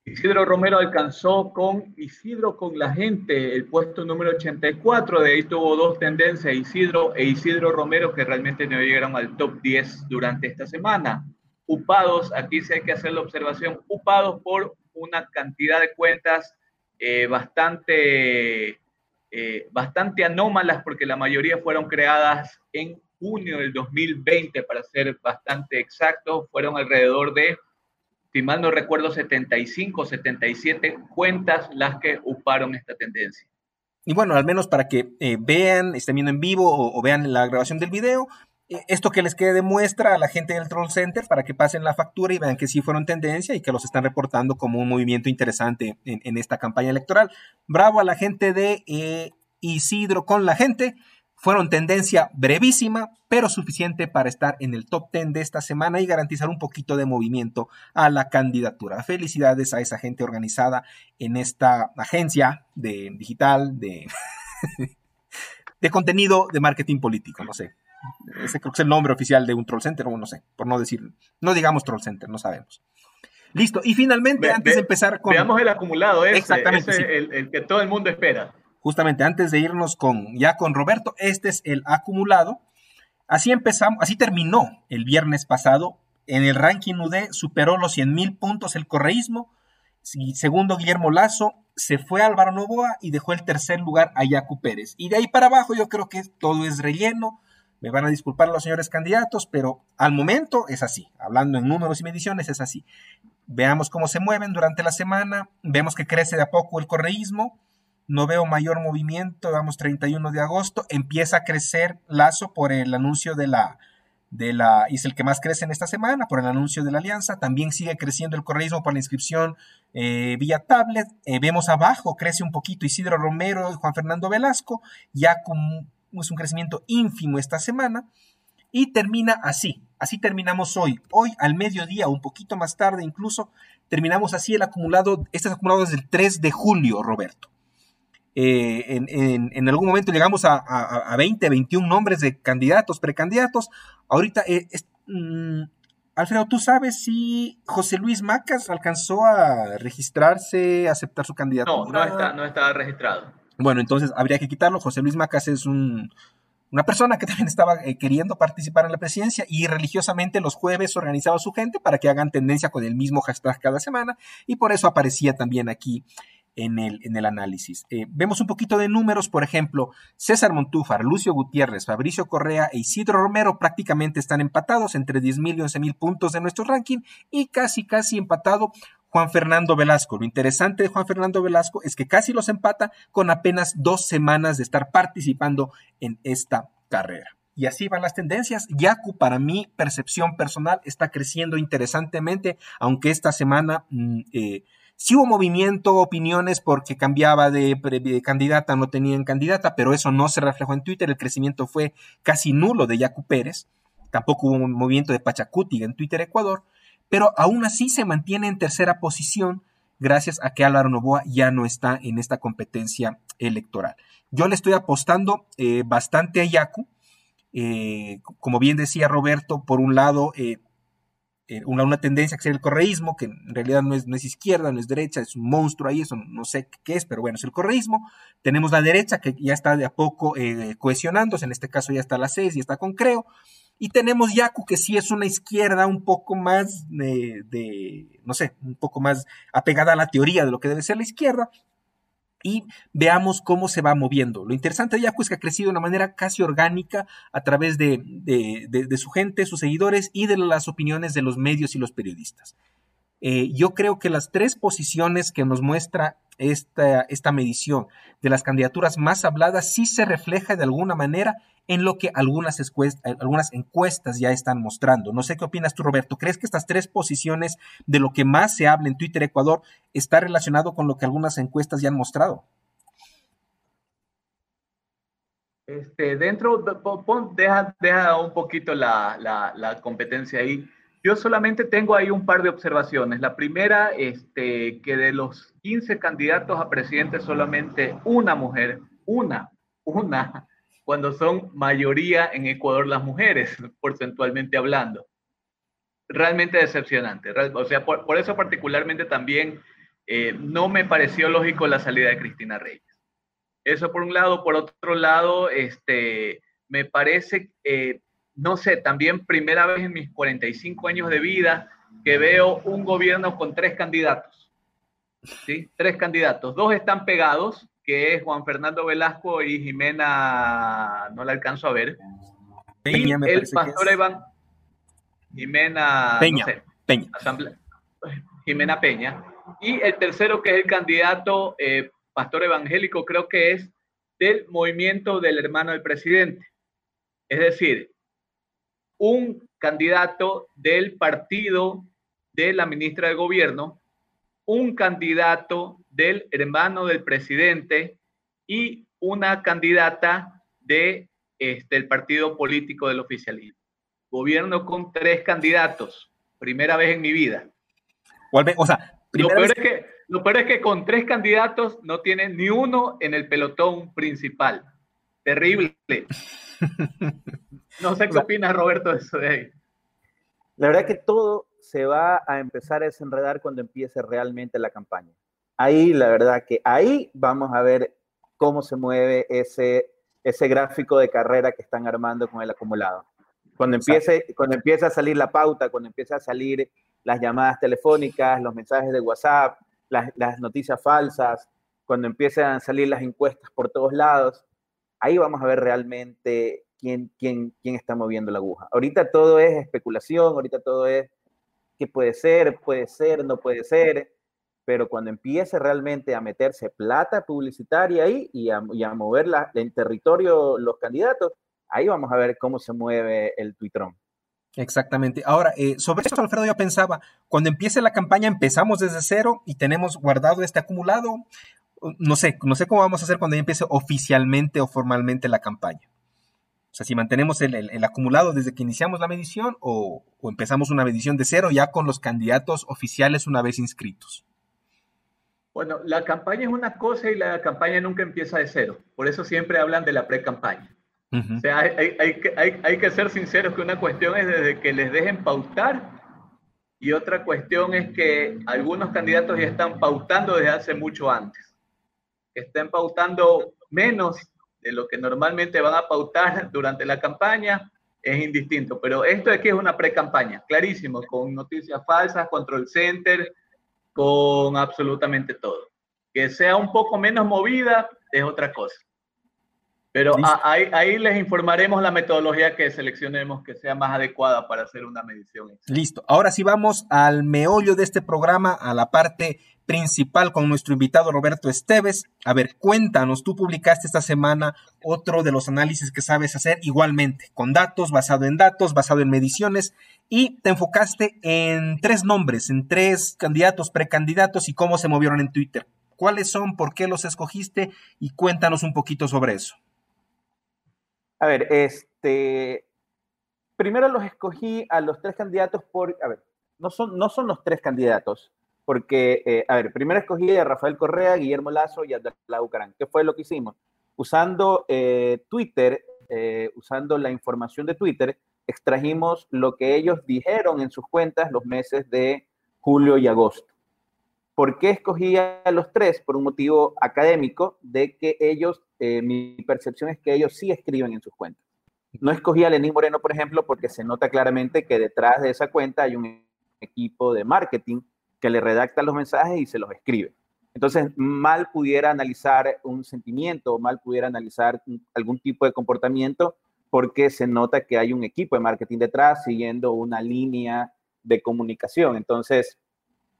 Isidro Romero alcanzó con Isidro con la gente el puesto número 84, de ahí tuvo dos tendencias, Isidro e Isidro Romero, que realmente no llegaron al top 10 durante esta semana. Upados, aquí sí hay que hacer la observación, upados por una cantidad de cuentas eh, bastante, eh, bastante anómalas, porque la mayoría fueron creadas en junio del 2020, para ser bastante exacto, fueron alrededor de si mal no recuerdo, 75, 77 cuentas las que uparon esta tendencia. Y bueno, al menos para que eh, vean, estén viendo en vivo o, vean la grabación del video, esto que les quede de muestra a la gente del Troll Center para que pasen la factura y vean que sí fueron tendencia y que los están reportando como un movimiento interesante en, esta campaña electoral. Bravo a la gente de eh, Isidro con la gente fueron tendencia brevísima, pero suficiente para estar en el top 10 de esta semana y garantizar un poquito de movimiento a la candidatura. Felicidades a esa gente organizada en esta agencia de digital, de, [LAUGHS] de contenido de marketing político, no sé. Ese creo que es el nombre oficial de un troll center, o no sé, por no decir, no digamos troll center, no sabemos. Listo, y finalmente, antes de empezar con... Veamos el acumulado, ese, Exactamente, el que todo el mundo espera justamente antes de irnos con ya con Roberto, este es el acumulado. Así empezamos, así terminó el viernes pasado. En el ranking UD superó los 100 mil puntos el correísmo. Segundo, Guillermo Lazo se fue a Álvaro Novoa y dejó el tercer lugar a Yacu Pérez. Y de ahí para abajo yo creo que todo es relleno. Me van a disculpar los señores candidatos, pero al momento es así. Hablando en números y mediciones es así. Veamos cómo se mueven durante la semana. Vemos que crece de a poco el correísmo no veo mayor movimiento, vamos 31 de agosto, empieza a crecer Lazo por el anuncio de la, de la, y es el que más crece en esta semana, por el anuncio de la alianza, también sigue creciendo el correísmo por la inscripción eh, vía tablet, eh, vemos abajo, crece un poquito Isidro Romero y Juan Fernando Velasco, ya con es un crecimiento ínfimo esta semana, y termina así, así terminamos hoy, hoy al mediodía, un poquito más tarde incluso, terminamos así el acumulado, este es acumulado desde el 3 de julio, Roberto. Eh, en, algún momento llegamos a, 20, 21 nombres de candidatos, precandidatos. Ahorita, eh, mm, Alfredo, ¿tú sabes si José Luis Macas alcanzó a registrarse, a aceptar su candidatura? No, no está, no está registrado. Bueno, entonces habría que quitarlo. José Luis Macas es un, una persona que también estaba eh, queriendo participar en la presidencia y religiosamente los jueves organizaba a su gente para que hagan tendencia con el mismo hashtag cada semana y por eso aparecía también aquí en el, en el análisis. Eh, vemos un poquito de números, por ejemplo, César Montúfar, Lucio Gutiérrez, Fabricio Correa e Isidro Romero prácticamente están empatados entre 10.000 y 11.000 puntos de nuestro ranking y casi, casi empatado Juan Fernando Velasco. Lo interesante de Juan Fernando Velasco es que casi los empata con apenas dos semanas de estar participando en esta carrera. Y así van las tendencias. Yaku, para mi percepción personal, está creciendo interesantemente, aunque esta semana mm, eh, Sí hubo movimiento, opiniones porque cambiaba de, candidata, no tenían candidata, pero eso no se reflejó en Twitter. El crecimiento fue casi nulo de Yacu Pérez. Tampoco hubo un movimiento de Pachacuti en Twitter Ecuador, pero aún así se mantiene en tercera posición gracias a que Álvaro Novoa ya no está en esta competencia electoral. Yo le estoy apostando eh, bastante a Yacu. Eh, como bien decía Roberto, por un lado, eh, eh, una, tendencia que es el correísmo, que en realidad no es, no es izquierda, no es derecha, es un monstruo ahí, eso no sé qué es, pero bueno, es el correísmo. Tenemos la derecha que ya está de a poco eh, cohesionándose, en este caso ya está la 6 y está con Creo. Y tenemos Yaku, que sí es una izquierda un poco más de, no sé, un poco más apegada a la teoría de lo que debe ser la izquierda, y veamos cómo se va moviendo. Lo interesante de Yaku es que ha crecido de una manera casi orgánica a través de, su gente, sus seguidores y de las opiniones de los medios y los periodistas. Eh, yo creo que las tres posiciones que nos muestra esta, esta medición de las candidaturas más habladas sí se refleja de alguna manera en lo que algunas, algunas encuestas ya están mostrando. No sé qué opinas tú, Roberto. ¿Crees que estas tres posiciones de lo que más se habla en Twitter Ecuador está relacionado con lo que algunas encuestas ya han mostrado? Este, dentro, deja, deja un poquito la, la competencia ahí. Yo solamente tengo ahí un par de observaciones. La primera, este, que de los 15 candidatos a presidente, solamente una mujer, una, una, cuando son mayoría en Ecuador las mujeres, [LAUGHS] porcentualmente hablando. Realmente decepcionante. O sea, por, eso particularmente también eh, no me pareció lógico la salida de Cristina Reyes. Eso por un lado. Por otro lado, este, me parece, eh, no sé, también primera vez en mis 45 años de vida que veo un gobierno con tres candidatos. ¿sí? Tres candidatos. Dos están pegados, que es Juan Fernando Velasco y Jimena, no la alcanzo a ver. y el pastor Iván Jimena Peña. Peña. Jimena Peña. Y el tercero, que es el candidato eh, pastor evangélico, creo que es del movimiento del hermano del presidente. Es decir, un candidato del partido de la ministra de gobierno, un candidato del hermano del presidente y una candidata de este, el partido político del oficialismo. Gobierno con tres candidatos, primera vez en mi vida. O sea, lo peor, es que, lo peor es que con tres candidatos no tiene ni uno en el pelotón principal. Terrible. [LAUGHS] No sé qué opinas, Roberto, de eso de ahí. La verdad que todo se va a empezar a desenredar cuando empiece realmente la campaña. Ahí, la verdad que ahí vamos a ver cómo se mueve ese, ese gráfico de carrera que están armando con el acumulado. Cuando empiece, cuando empiece a salir la pauta, cuando empiece a salir las llamadas telefónicas, los mensajes de WhatsApp, las, las noticias falsas, cuando empiecen a salir las encuestas por todos lados, ahí vamos a ver realmente quién, quién, quién está moviendo la aguja. Ahorita todo es especulación, ahorita todo es qué puede ser, puede ser, no puede ser, pero cuando empiece realmente a meterse plata publicitaria ahí y a, y a mover la, en territorio los candidatos, ahí vamos a ver cómo se mueve el tuitrón. Exactamente. Ahora, eh, sobre esto, Alfredo, yo pensaba, cuando empiece la campaña empezamos desde cero y tenemos guardado este acumulado. No sé, no sé cómo vamos a hacer cuando ya empiece oficialmente o formalmente la campaña. O sea, si mantenemos el, acumulado desde que iniciamos la medición o, o, empezamos una medición de cero ya con los candidatos oficiales una vez inscritos. Bueno, la campaña es una cosa y la campaña nunca empieza de cero. Por eso siempre hablan de la pre-campaña. O sea, hay, hay, hay, hay, que ser sinceros que una cuestión es desde que les dejen pautar y otra cuestión es que algunos candidatos ya están pautando desde hace mucho antes. Que estén pautando menos de lo que normalmente van a pautar [LAUGHS] durante la campaña es indistinto. Pero esto aquí es una pre-campaña, clarísimo, con noticias falsas, control center, con absolutamente todo. Que sea un poco menos movida es otra cosa. Pero ahí, ahí, les informaremos la metodología que seleccionemos que sea más adecuada para hacer una medición. Listo. Ahora sí vamos al meollo de este programa, a la parte principal con nuestro invitado Roberto Esteves. A ver, cuéntanos, tú publicaste esta semana otro de los análisis que sabes hacer igualmente, con datos, basado en datos, basado en mediciones, y te enfocaste en tres nombres, en tres candidatos, precandidatos y cómo se movieron en Twitter. ¿Cuáles son? ¿Por qué los escogiste? Y cuéntanos un poquito sobre eso. A ver, este, primero los escogí a los tres candidatos por, a ver, no son, no son los tres candidatos, porque, eh, a ver, primero escogí a Rafael Correa, Guillermo Lazo y Abdalá Bucarán. ¿Qué fue lo que hicimos? Usando eh, Twitter, eh, usando la información de Twitter, extrajimos lo que ellos dijeron en sus cuentas los meses de julio y agosto. ¿Por qué escogí a los tres? Por un motivo académico de que ellos, eh, mi percepción es que ellos sí escriben en sus cuentas. No escogí a Lenín Moreno, por ejemplo, porque se nota claramente que detrás de esa cuenta hay un equipo de marketing que le redacta los mensajes y se los escribe. Entonces, mal pudiera analizar un sentimiento, mal pudiera analizar algún tipo de comportamiento, porque se nota que hay un equipo de marketing detrás siguiendo una línea de comunicación. Entonces,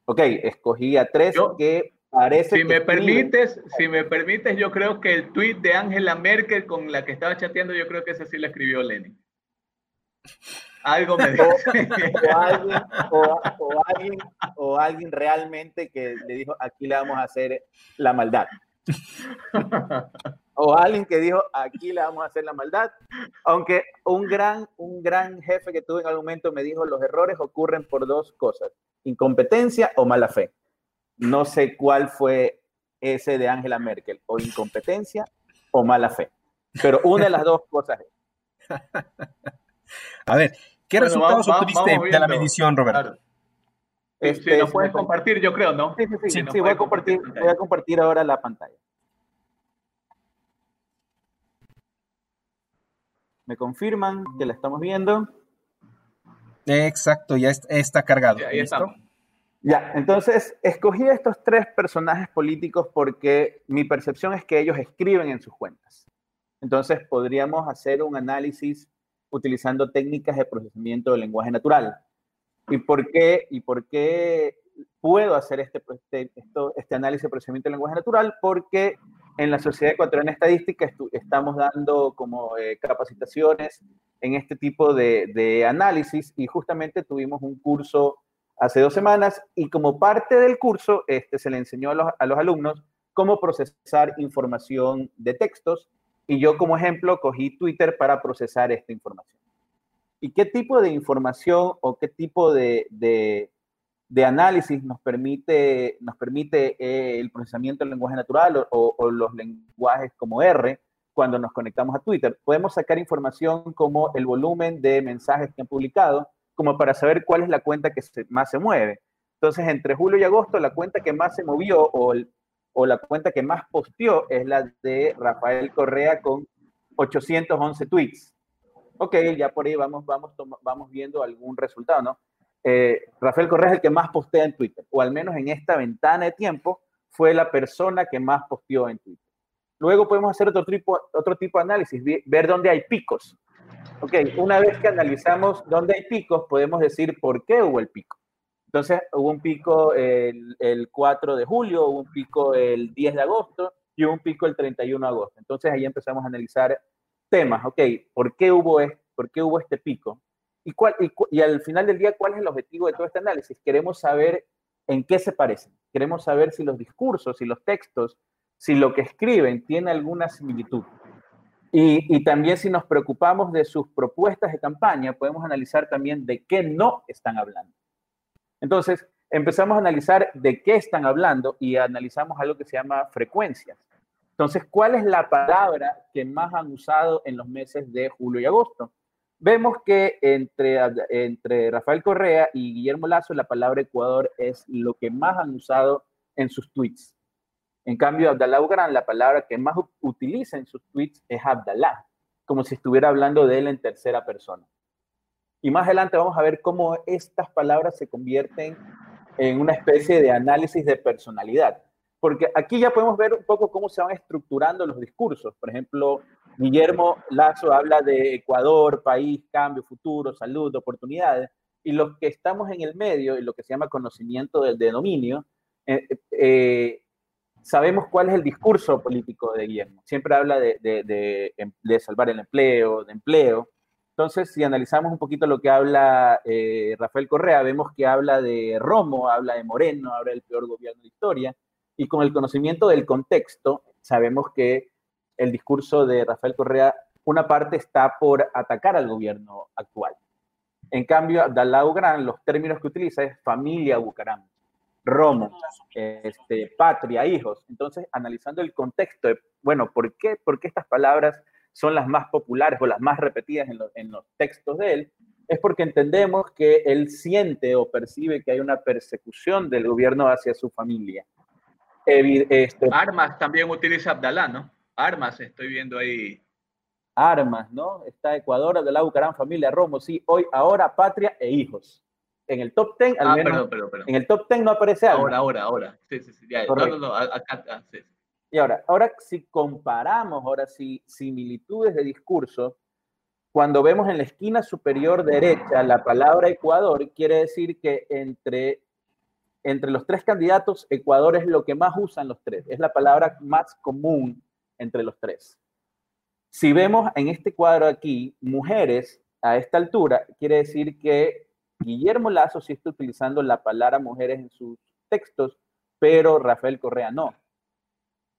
Ok, escogí a tres que parece. Si me permites, si me permites, yo creo que el tweet de Angela Merkel con la que estaba chateando, yo creo que ese sí lo escribió Lenin. Algo me dijo. O, alguien, o, alguien, o alguien realmente que le dijo, aquí le vamos a hacer la maldad. o alguien que dijo, aquí le vamos a hacer la maldad. Aunque un gran, un gran jefe que tuve en algún momento me dijo, los errores ocurren por dos cosas incompetencia o mala fe. No sé cuál fue ese de Angela Merkel, o incompetencia o mala fe. Pero una de las dos cosas es. [LAUGHS] A ver, ¿qué Bueno, resultados vamos- vamos obtuviste de la medición, Roberto? Claro. Este, sí, lo puedes me- compartir, yo creo, ¿no? Sí, sí, sí, Sí, sí, voy, a compartir, voy a compartir ahora la pantalla. ¿Me confirman que la estamos viendo? Exacto, ya est- está cargado. Ya, entonces escogí a estos tres personajes políticos porque mi percepción es que ellos escriben en sus cuentas. Entonces podríamos hacer un análisis utilizando técnicas de procesamiento del lenguaje natural. ¿Y por qué, y por qué puedo hacer este, este, esto- este análisis de procesamiento del lenguaje natural? Porque en la Sociedad Ecuatoriana Estadística estamos dando como eh, capacitaciones en este tipo de, de análisis y justamente tuvimos un curso hace dos semanas y como parte del curso este, se le enseñó a los, a los alumnos cómo procesar información de textos y yo como ejemplo cogí Twitter para procesar esta información. ¿Y qué tipo de información o qué tipo de, análisis nos permite, nos permite eh, el procesamiento del lenguaje natural o, los lenguajes como R cuando nos conectamos a Twitter? Podemos sacar información como el volumen de mensajes que han publicado, como para saber cuál es la cuenta que más se mueve. Entonces, entre julio y agosto, la cuenta que más se movió o, el- o la cuenta que más posteó es la de Rafael Correa con 811 tweets. Ok, ya por ahí vamos, vamos, vamos viendo algún resultado, ¿no? Eh, Rafael Correa es el que más postea en Twitter, o al menos en esta ventana de tiempo fue la persona que más posteó en Twitter. Luego podemos hacer otro tipo, otro tipo de análisis, ver dónde hay picos. Ok, una vez que analizamos dónde hay picos, podemos decir por qué hubo el pico. Entonces, hubo un pico el, el 4 de julio, hubo un pico el 10 de agosto y hubo un pico el 31 de agosto. Entonces, ahí empezamos a analizar temas. Ok, ¿por qué hubo, es- por qué hubo este pico? ¿Y, cuál, y, al final del día, ¿cuál es el objetivo de todo este análisis? Queremos saber en qué se parecen. Queremos saber si los discursos, si los textos, si lo que escriben tiene alguna similitud. Y también si nos preocupamos de sus propuestas de campaña, podemos analizar también de qué no están hablando. Entonces, empezamos a analizar de qué están hablando y analizamos algo que se llama frecuencias. Entonces, ¿cuál es la palabra que más han usado en los meses de julio y agosto? Vemos que entre, Rafael Correa y Guillermo Lazo, la palabra Ecuador es lo que más han usado en sus tweets. En cambio, Abdalá Ugrán, la palabra que más utiliza en sus tweets es Abdalá, como si estuviera hablando de él en tercera persona. Y más adelante vamos a ver cómo estas palabras se convierten en una especie de análisis de personalidad. Porque aquí ya podemos ver un poco cómo se van estructurando los discursos. Por ejemplo, Guillermo Lazo habla de Ecuador, país, cambio, futuro, salud, oportunidades. Y los que estamos en el medio, y lo que se llama conocimiento del de dominio, eh, eh, sabemos cuál es el discurso político de Guillermo. Siempre habla de, de, salvar el empleo, de empleo. Entonces, si analizamos un poquito lo que habla eh, Rafael Correa, vemos que habla de Romo, habla de Moreno, habla del peor gobierno de la historia, y con el conocimiento del contexto, sabemos que el discurso de Rafael Correa, una parte está por atacar al gobierno actual. En cambio, Abdalá Ugrán, los términos que utiliza es familia Bucaram, Romo, este, patria, hijos. Entonces, analizando el contexto de, bueno, ¿por qué, ¿por qué estas palabras son las más populares o las más repetidas en, lo, en los textos de él? Es porque entendemos que él siente o percibe que hay una persecución del gobierno hacia su familia. Este, Armas también utiliza Abdalá, ¿no? Armas, estoy viendo ahí. armas, ¿no? Está Ecuador, Abdalá Bucaram, familia, Romo, sí, hoy, ahora, patria e hijos. En el top 10, al Ah, menos, perdón, perdón, perdón. en el top 10 no aparece armas. Ahora, ahora, ahora. Sí, sí, sí. ya, no, no, no, acá, ah, sí, sí. Y ahora, ahora si comparamos, ahora sí, similitudes de discurso, cuando vemos en la esquina superior derecha la palabra Ecuador, quiere decir que entre, entre los tres candidatos, Ecuador es lo que más usan los tres, es la palabra más común entre los tres. Si vemos en este cuadro aquí mujeres a esta altura, quiere decir que Guillermo Lazo sí está utilizando la palabra mujeres en sus textos, pero Rafael Correa no.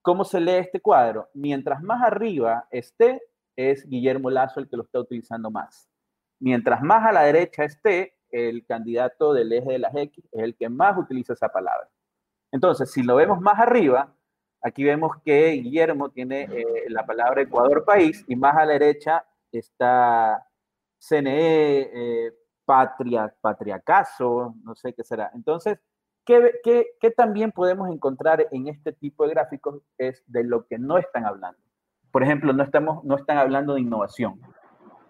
¿Cómo se lee este cuadro? Mientras más arriba esté, es Guillermo Lazo el que lo está utilizando más. Mientras más a la derecha esté, el candidato del eje de las X es el que más utiliza esa palabra. Entonces, si lo vemos más arriba, Aquí vemos que Guillermo tiene eh, la palabra Ecuador país y más a la derecha está CNE, eh, patria, patriacaso, no sé qué será. Entonces, ¿qué, qué, qué también podemos encontrar en este tipo de gráficos? Es de lo que no están hablando. Por ejemplo, no, estamos, no están hablando de innovación,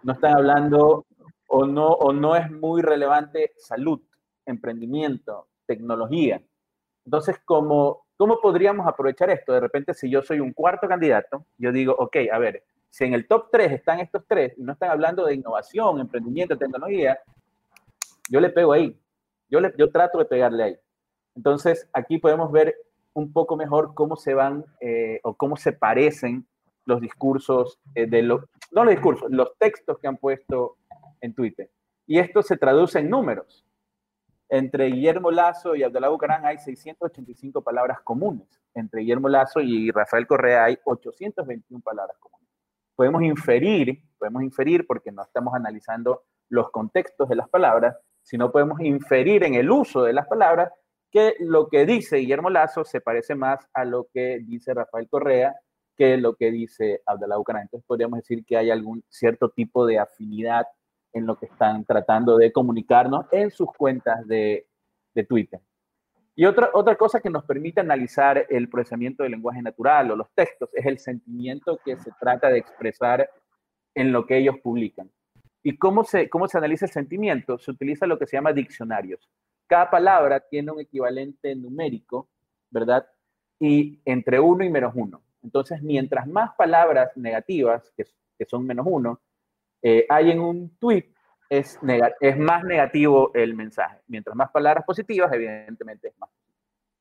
no están hablando o no, o no es muy relevante salud, emprendimiento, tecnología. Entonces, ¿cómo, ¿cómo podríamos aprovechar esto? De repente, si yo soy un cuarto candidato, yo digo, ok, a ver, si en el top 3 están estos tres y no están hablando de innovación, emprendimiento, tecnología, yo le pego ahí. Yo, yo trato de pegarle ahí. Entonces, aquí podemos ver un poco mejor cómo se van eh, o cómo se parecen los discursos eh, de los, no los discursos, los textos que han puesto en Twitter. Y esto se traduce en números. Entre Guillermo Lazo y Abdalá Bucarán hay 685 palabras comunes. Entre Guillermo Lazo y Rafael Correa hay 821 palabras comunes. Podemos inferir, podemos inferir porque no estamos analizando los contextos de las palabras, sino podemos inferir en el uso de las palabras que lo que dice Guillermo Lazo se parece más a lo que dice Rafael Correa que lo que dice Abdalá Bucarán. Entonces podríamos decir que hay algún cierto tipo de afinidad en lo que están tratando de comunicarnos en sus cuentas de, de Twitter. Y otra, otra cosa que nos permite analizar el procesamiento del lenguaje natural o los textos es el sentimiento que se trata de expresar en lo que ellos publican. ¿Y cómo se, cómo se analiza el sentimiento? Se utiliza lo que se llama diccionarios. Cada palabra tiene un equivalente numérico, ¿verdad? Y entre uno y menos uno. Entonces, mientras más palabras negativas, que, son menos uno, eh, hay en un tweet, es, es más negativo el mensaje. Mientras más palabras positivas, evidentemente es más.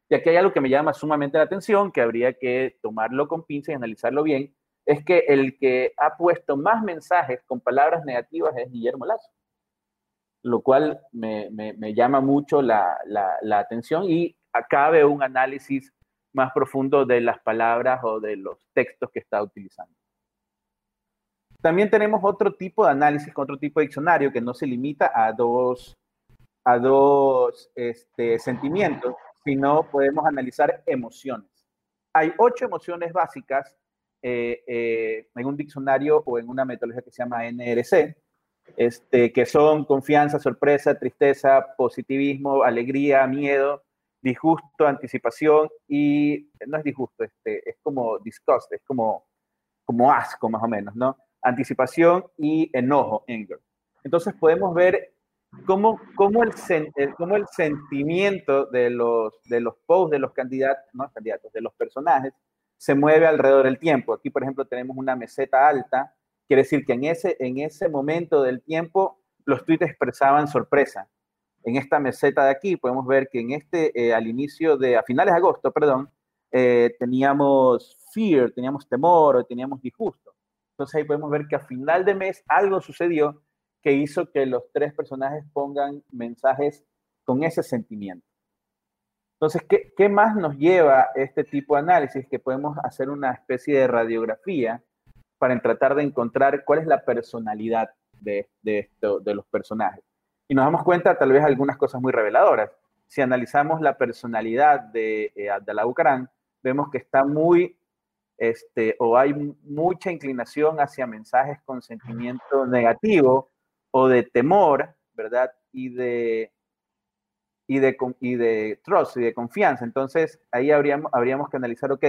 Y aquí hay algo que me llama sumamente la atención, que habría que tomarlo con pinza y analizarlo bien, es que el que ha puesto más mensajes con palabras negativas es Guillermo Lazo, lo cual me, me, llama mucho la, la, la, atención y acabe un análisis más profundo de las palabras o de los textos que está utilizando. También tenemos otro tipo de análisis, otro tipo de diccionario que no se limita a dos, a dos este, sentimientos, sino podemos analizar emociones. Hay ocho emociones básicas eh, eh, en un diccionario o en una metodología que se llama NRC, este, que son confianza, sorpresa, tristeza, positivismo, alegría, miedo, disgusto, anticipación y no es disgusto, este, es como disgust, es como, como asco más o menos, ¿no? anticipación y enojo, anger. Entonces podemos ver cómo, cómo, el, cómo el sentimiento de los, de los posts de los candidatos, no candidatos, de los personajes, se mueve alrededor del tiempo. Aquí, por ejemplo, tenemos una meseta alta, quiere decir que en ese, en ese momento del tiempo los tweets expresaban sorpresa. En esta meseta de aquí podemos ver que en este, eh, al inicio de, a finales de agosto, perdón, eh, teníamos fear, teníamos temor, teníamos disgusto. Entonces ahí podemos ver que a final de mes algo sucedió que hizo que los tres personajes pongan mensajes con ese sentimiento. Entonces, ¿qué, ¿qué, más nos lleva este tipo de análisis? Que podemos hacer una especie de radiografía para tratar de encontrar cuál es la personalidad de, de, los personajes. Y nos damos cuenta tal vez algunas cosas muy reveladoras. Si analizamos la personalidad de eh, Abdalá Bucarán, vemos que está muy este, o hay mucha inclinación hacia mensajes con sentimiento negativo o de temor, ¿verdad? Y de, y de, y de trust y de confianza. Entonces, ahí habríamos, habríamos que analizar, ok,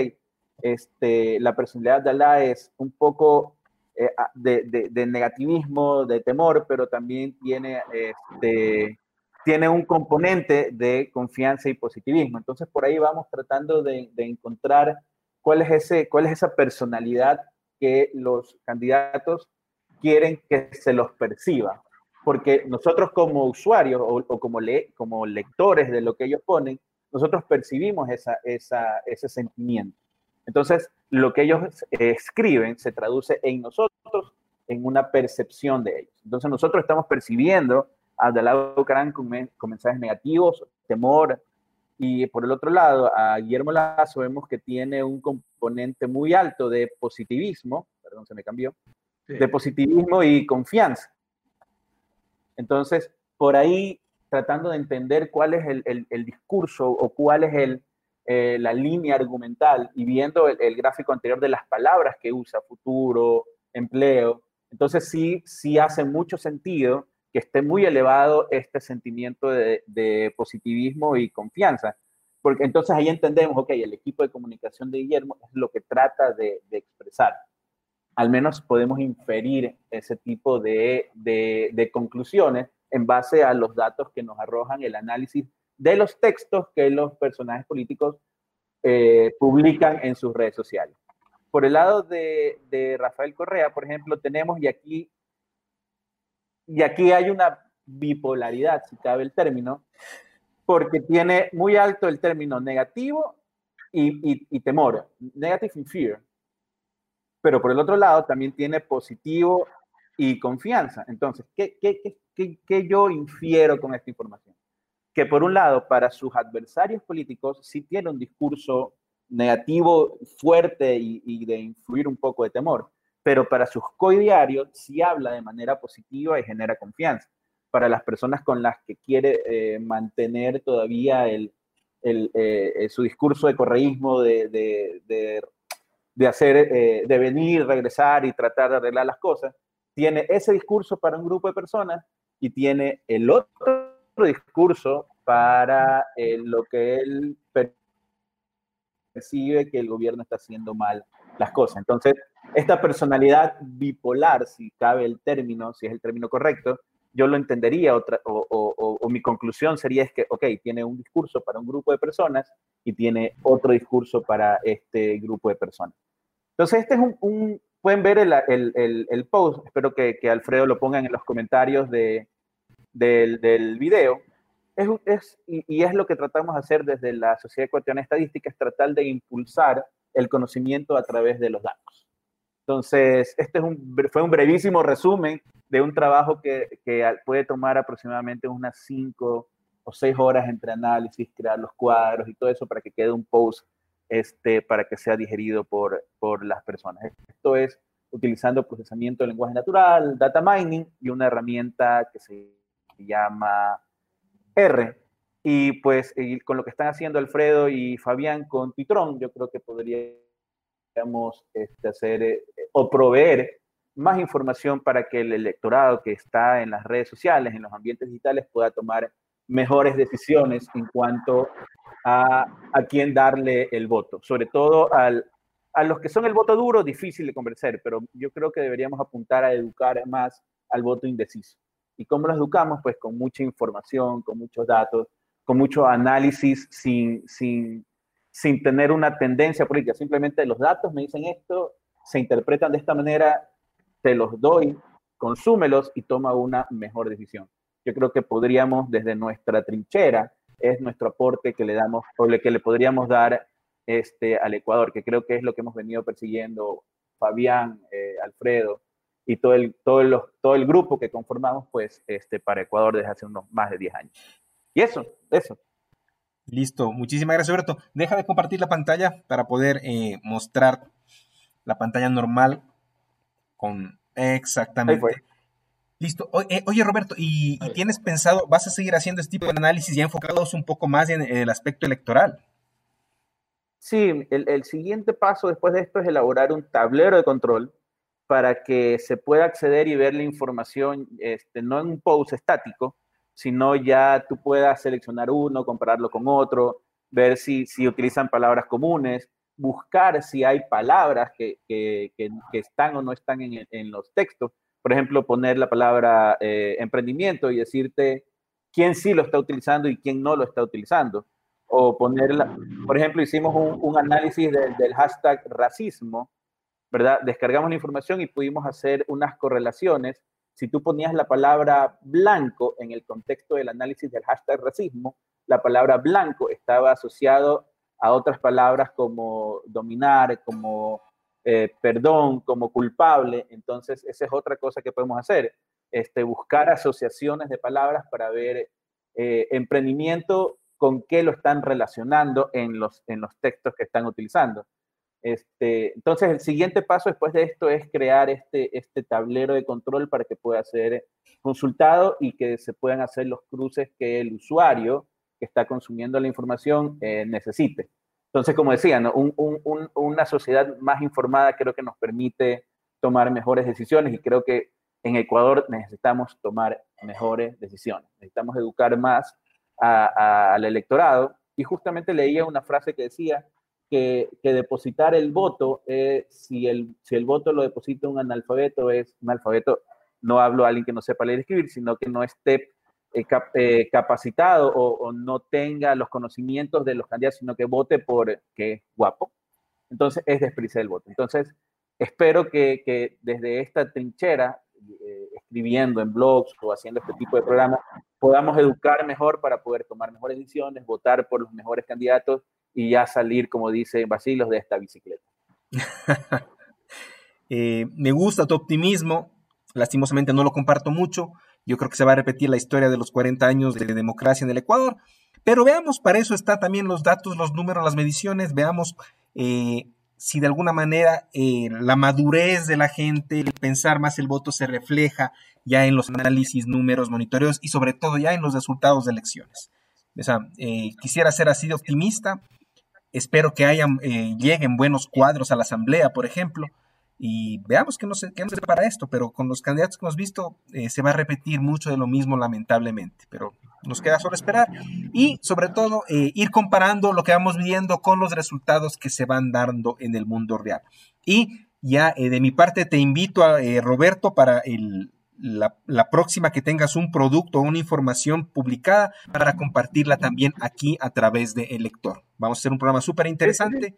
este, la personalidad de Alá es un poco eh, de, de, de, negativismo, de temor, pero también tiene, este, tiene un componente de confianza y positivismo. Entonces, por ahí vamos tratando de, de encontrar cuál es, ese, cuál es esa personalidad que los candidatos quieren que se los perciba. Porque nosotros como usuarios o, o como, le, como lectores de lo que ellos ponen, nosotros percibimos esa, esa, ese sentimiento. Entonces, lo que ellos escriben se traduce en nosotros en una percepción de ellos. Entonces, nosotros estamos percibiendo a Dalao Bucaram con, con mensajes negativos, temor, y por el otro lado, a Guillermo Lazo vemos que tiene un componente muy alto de positivismo, perdón, se me cambió, sí. de positivismo y confianza. Entonces, por ahí, tratando de entender cuál es el, el, el discurso o cuál es el, eh, la línea argumental y viendo el, gráfico anterior de las palabras que usa, futuro, empleo, entonces sí, sí hace mucho sentido que esté muy elevado este sentimiento de, positivismo y confianza. Porque entonces ahí entendemos, ok, el equipo de comunicación de Guillermo es lo que trata de, expresar. Al menos podemos inferir ese tipo de, de conclusiones en base a los datos que nos arrojan el análisis de los textos que los personajes políticos eh, publican en sus redes sociales. Por el lado de, Rafael Correa, por ejemplo, tenemos, y aquí, y aquí hay una bipolaridad, si cabe el término, porque tiene muy alto el término negativo y, y, y temor, negative and fear. Pero por el otro lado también tiene positivo y confianza. Entonces, ¿qué, qué, qué, qué yo infiero con esta información? Que por un lado para sus adversarios políticos sí tiene un discurso negativo fuerte y, de influir un poco de temor, pero para sus coidiarios sí habla de manera positiva y genera confianza. Para las personas con las que quiere eh, mantener todavía el, el, eh, su discurso de correísmo, de, de, de, hacer, eh, de venir, regresar y tratar de arreglar las cosas, tiene ese discurso para un grupo de personas y tiene el otro discurso para eh, lo que él percibe que el gobierno está haciendo mal las cosas. Entonces, esta personalidad bipolar, si cabe el término, si es el término correcto, yo lo entendería otra, o, mi conclusión sería es que, ok, tiene un discurso para un grupo de personas y tiene otro discurso para este grupo de personas. Entonces, este es un, pueden ver el, el, el, post, espero que, que, Alfredo lo ponga en los comentarios de, del, del video, es, es, y, es lo que tratamos de hacer desde la Sociedad Ecuatoriana de Estadística, es tratar de impulsar el conocimiento a través de los datos. Entonces, este es un, fue un brevísimo resumen de un trabajo que, que puede tomar aproximadamente unas cinco o seis horas entre análisis, crear los cuadros y todo eso para que quede un post este, para que sea digerido por, por las personas. Esto es utilizando procesamiento de lenguaje natural, data mining y una herramienta que se llama R. Y pues con lo que están haciendo Alfredo y Fabián con Pitrón, yo creo que podríamos este, hacer eh, o proveer más información para que el electorado que está en las redes sociales, en los ambientes digitales, pueda tomar mejores decisiones en cuanto a, a quién darle el voto. Sobre todo al, a los que son el voto duro, difícil de convencer, pero yo creo que deberíamos apuntar a educar más al voto indeciso. ¿Y cómo los educamos? Pues con mucha información, con muchos datos, con mucho análisis sin, sin, sin tener una tendencia política. Simplemente los datos me dicen esto, se interpretan de esta manera, te los doy, consúmelos y toma una mejor decisión. Yo creo que podríamos, desde nuestra trinchera, es nuestro aporte que le damos, o que le podríamos dar este, al Ecuador, que creo que es lo que hemos venido persiguiendo Fabián, eh, Alfredo, y todo el, todo el, todo el grupo que conformamos pues este, para Ecuador desde hace unos más de 10 años. Y eso, eso. Listo, muchísimas gracias Roberto. Deja de compartir la pantalla para poder eh, mostrar la pantalla normal con exactamente. Listo. Eh, oye Roberto, ¿y, tienes pensado, vas a seguir haciendo este tipo de análisis ya enfocados un poco más en, en el aspecto electoral? Sí, el, el, siguiente paso después de esto es elaborar un tablero de control para que se pueda acceder y ver la información, este, no en un post estático, sino ya tú puedas seleccionar uno, compararlo con otro, ver si, si utilizan palabras comunes, buscar si hay palabras que, que, que, están o no están en, los textos. Por ejemplo, poner la palabra eh, emprendimiento y decirte quién sí lo está utilizando y quién no lo está utilizando. O ponerla, por ejemplo, hicimos un, un análisis del hashtag racismo ¿verdad? Descargamos la información y pudimos hacer unas correlaciones. Si tú ponías la palabra blanco en el contexto del análisis del hashtag racismo, la palabra blanco estaba asociado a otras palabras como dominar, como eh, perdón, como culpable. Entonces, esa es otra cosa que podemos hacer, este, buscar asociaciones de palabras para ver eh, emprendimiento con qué lo están relacionando en los, en los textos que están utilizando. Este, entonces, el siguiente paso después de esto es crear este, este tablero de control para que pueda ser consultado y que se puedan hacer los cruces que el usuario que está consumiendo la información eh, necesite. Entonces, como decía, ¿no? una sociedad más informada creo que nos permite tomar mejores decisiones y creo que en Ecuador necesitamos tomar mejores decisiones, necesitamos educar más al electorado y justamente leía una frase que decía que, depositar el voto, si, el, si el voto lo deposita un analfabeto, es un analfabeto, no hablo a alguien que no sepa leer y escribir, sino que no esté eh, eh, capacitado o, no tenga los conocimientos de los candidatos, sino que vote por que es guapo. Entonces es desperdiciar el voto. Entonces espero que, desde esta trinchera, eh, escribiendo en blogs o haciendo este tipo de programas, podamos educar mejor para poder tomar mejores decisiones, votar por los mejores candidatos y ya salir, como dice Basilos, de esta bicicleta. [LAUGHS] me gusta tu optimismo, lastimosamente no lo comparto mucho, yo creo que se va a repetir la historia de los 40 años de democracia en el Ecuador. Pero veamos, para eso están también los datos, los números, las mediciones. Veamos eh, si de alguna manera eh, la madurez de la gente, el pensar más el voto se refleja ya en los análisis, números, monitoreos y sobre todo ya en los resultados de elecciones. O eh, quisiera ser así de optimista. Espero que hayan, lleguen buenos cuadros a la asamblea, por ejemplo y veamos qué nos, qué nos para esto, pero con los candidatos que hemos visto eh, se va a repetir mucho de lo mismo lamentablemente, pero nos queda solo esperar y sobre todo eh, ir comparando lo que vamos viendo con los resultados que se van dando en el mundo real. Y ya eh, de mi parte te invito a Roberto para el, la, próxima que tengas un producto o una información publicada para compartirla también aquí a través de El Lector. Vamos a hacer un programa súper interesante.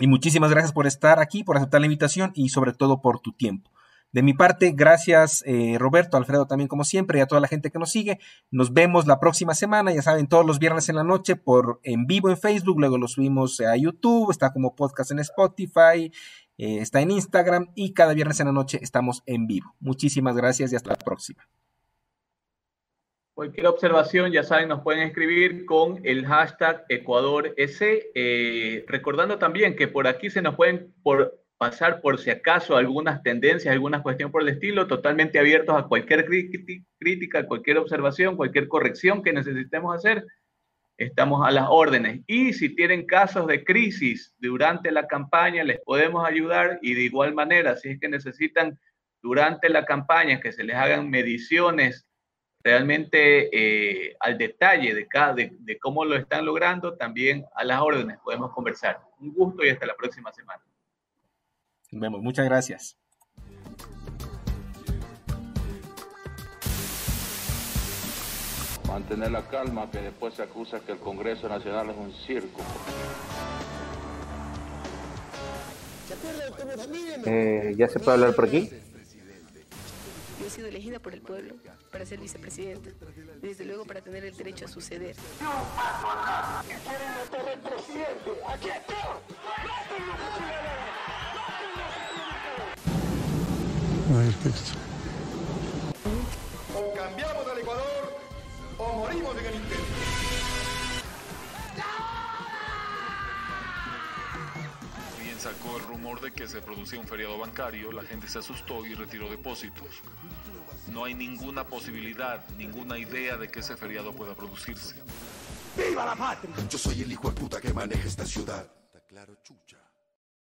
Y muchísimas gracias por estar aquí, por aceptar la invitación y sobre todo por tu tiempo. De mi parte, gracias eh, Roberto, Alfredo también como siempre y a toda la gente que nos sigue. Nos vemos la próxima semana, ya saben, todos los viernes en la noche por en vivo en Facebook, luego lo subimos a YouTube, está como podcast en Spotify, eh, está en Instagram y cada viernes en la noche estamos en vivo. Muchísimas gracias y hasta la próxima. Cualquier observación, ya saben, nos pueden escribir con el hashtag EcuadorS. Eh, recordando también que por aquí se nos pueden por, pasar por si acaso algunas tendencias, alguna cuestión por el estilo, totalmente abiertos a cualquier crítica, cualquier observación, cualquier corrección que necesitemos hacer. Estamos a las órdenes. Y si tienen casos de crisis durante la campaña, les podemos ayudar y de igual manera, si es que necesitan durante la campaña que se les hagan mediciones realmente eh, al detalle de, cada, de, cómo lo están logrando, también a las órdenes podemos conversar. Un gusto y hasta la próxima semana. Vemos, muchas gracias. Mantener la calma, que después se acusa que el Congreso Nacional es un circo. Eh, ¿Ya se puede hablar por aquí? Yo he sido elegida por el pueblo para ser vicepresidenta. Desde luego para tener el derecho a suceder. No hay texto. O cambiamos al Ecuador o morimos en el intento. Bien sacó el rumor de que se producía un feriado bancario, la gente se asustó y retiró depósitos no hay ninguna posibilidad, ninguna idea de que ese feriado pueda producirse. ¡Viva la patria! Yo soy el hijo de puta que maneja esta ciudad. Está claro, chucha.